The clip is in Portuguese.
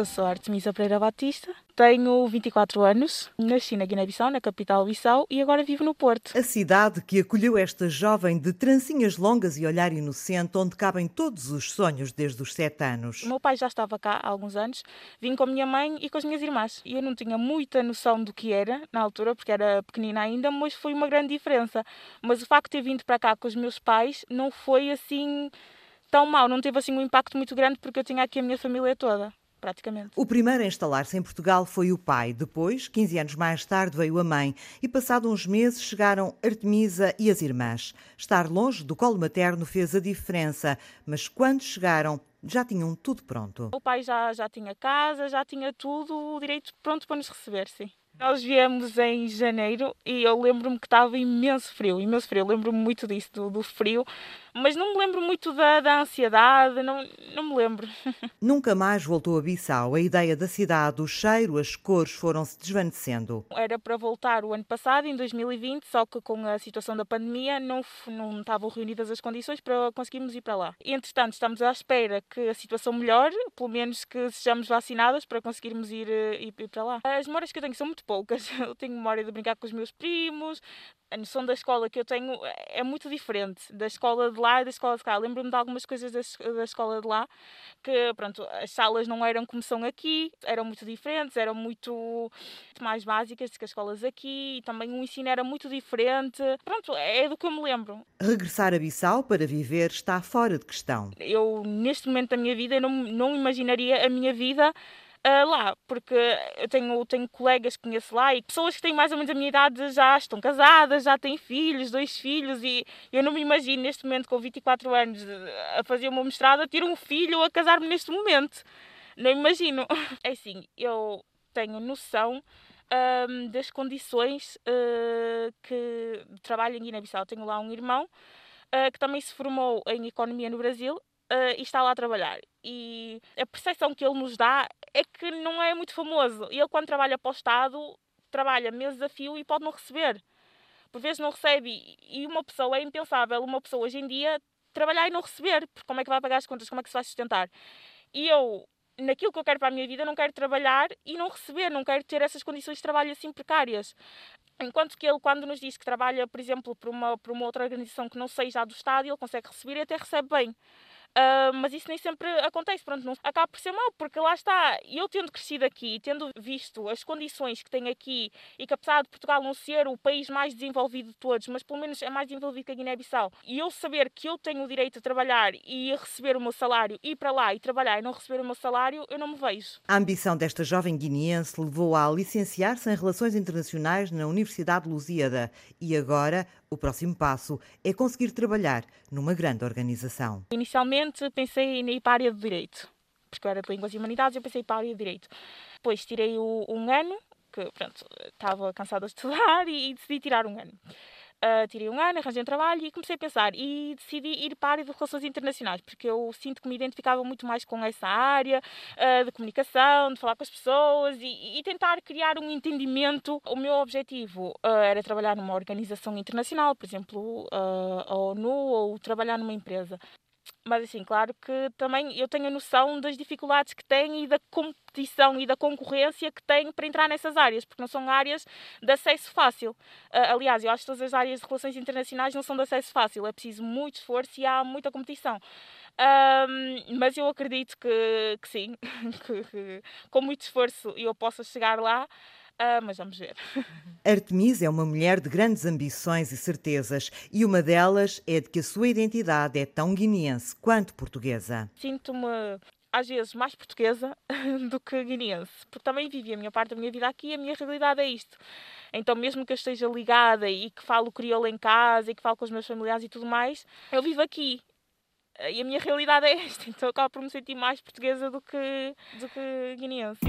Eu sou Artemisa Pereira Batista, tenho 24 anos, nasci na Guiné-Bissau, na capital Bissau, e agora vivo no Porto. A cidade que acolheu esta jovem de trancinhas longas e olhar inocente, onde cabem todos os sonhos desde os sete anos. O meu pai já estava cá há alguns anos, vim com a minha mãe e com as minhas irmãs. E eu não tinha muita noção do que era na altura, porque era pequenina ainda, mas foi uma grande diferença. Mas o facto de ter vindo para cá com os meus pais não foi assim tão mau, não teve assim um impacto muito grande porque eu tinha aqui a minha família toda praticamente. O primeiro a instalar-se em Portugal foi o pai. Depois, 15 anos mais tarde, veio a mãe. E passado uns meses chegaram Artemisa e as irmãs. Estar longe do colo materno fez a diferença, mas quando chegaram, já tinham tudo pronto. O pai já, já tinha casa, já tinha tudo o direito pronto para nos receber, sim. Nós viemos em janeiro e eu lembro-me que estava imenso frio, imenso frio. Lembro-me muito disso, do, do, frio, mas não me lembro muito da, da ansiedade, não, não me lembro. Nunca mais voltou a Bissau. A ideia da cidade, o cheiro, as cores foram-se desvanecendo. Era para voltar o ano passado, em 2020, só que com a situação da pandemia não, não estavam reunidas as condições para conseguirmos ir para lá. Entretanto, estamos à espera que a situação melhore, pelo menos que sejamos vacinadas para conseguirmos ir, eh, ir, ir para lá. As memórias que eu tenho são muito poucas. Eu tenho memória de brincar com os meus primos. A noção da escola que eu tenho é muito diferente da escola de lá e da escola de cá. Lembro-me de algumas coisas da, escola de lá que, pronto, as salas não eram como são aqui, eram muito diferentes, eram muito, muito mais básicas do que as escolas aqui e também o ensino era muito diferente. Pronto, é do que eu me lembro. Regressar a Bissau para viver está fora de questão. Eu, neste momento da minha vida, não, não imaginaria a minha vida uh, lá, porque eu tenho, tenho colegas que conheço lá e pessoas que têm mais ou menos a minha idade já estão casadas, já têm filhos, dois filhos, e eu não me imagino neste momento, com 24 anos, a fazer uma mestrado, a ter um filho ou a casar-me neste momento. Não imagino. É assim, eu tenho noção um, das condições uh, que trabalho em Guiné-Bissau. Tenho lá um irmão uh, que também se formou em Economia no Brasil uh, e está lá a trabalhar. E a percepção que ele nos dá é que não é muito famoso. Ele, quando trabalha para o Estado, trabalha meses a fio e pode não receber. Por vezes não recebe. E uma pessoa é impensável, uma pessoa hoje em dia, trabalhar e não receber. Porque como é que vai pagar as contas? Como é que se vai sustentar? E eu, naquilo que eu quero para a minha vida, não quero trabalhar e não receber, não quero ter essas condições de trabalho assim precárias. Enquanto que ele, quando nos diz que trabalha, por exemplo, para uma, uma outra organização que não seja a do Estado, ele consegue receber e até recebe bem. Uh, mas isso nem sempre acontece, pronto, não, acaba por ser mau, porque lá está, eu tendo crescido aqui, tendo visto as condições que tenho aqui e que apesar de Portugal não ser o país mais desenvolvido de todos, mas pelo menos é mais desenvolvido que a Guiné-Bissau, e eu saber que eu tenho o direito a trabalhar e a receber o meu salário, ir para lá e trabalhar e não receber o meu salário, eu não me vejo. A ambição desta jovem guineense levou-a a licenciar-se em Relações Internacionais na Universidade de Lusíada e agora o próximo passo é conseguir trabalhar numa grande organização. Inicialmente pensei em ir para a área do direito, porque eu era de línguas e humanidades, eu pensei para a área do direito. Depois tirei um ano, que pronto, estava cansada de estudar e, e decidi tirar um ano. Uh, tirei um ano, arranjei um trabalho e comecei a pensar e decidi ir para a área de relações internacionais, porque eu sinto que me identificava muito mais com essa área uh, de comunicação, de falar com as pessoas e, e tentar criar um entendimento. O meu objetivo uh, era trabalhar numa organização internacional, por exemplo, a ONU, ou trabalhar numa empresa. Mas assim, claro que também eu tenho a noção das dificuldades que tem e da competição e da concorrência que tem para entrar nessas áreas, porque não são áreas de acesso fácil. Aliás, eu acho que todas as áreas de relações internacionais não são de acesso fácil, é preciso muito esforço e há muita competição. Um, mas eu acredito que, que sim, que, que com muito esforço eu possa chegar lá. Uh, mas vamos ver. Artemis é uma mulher de grandes ambições e certezas, e uma delas é de que a sua identidade é tão guineense quanto portuguesa. Sinto-me às vezes mais portuguesa do que guineense, porque também vivi a minha parte da minha vida aqui e a minha realidade é isto. Então, mesmo que eu esteja ligada e que falo crioulo em casa e que falo com os meus familiares e tudo mais, eu vivo aqui. E a minha realidade é esta, então eu acabo por me sentir mais portuguesa do que, do que guineense.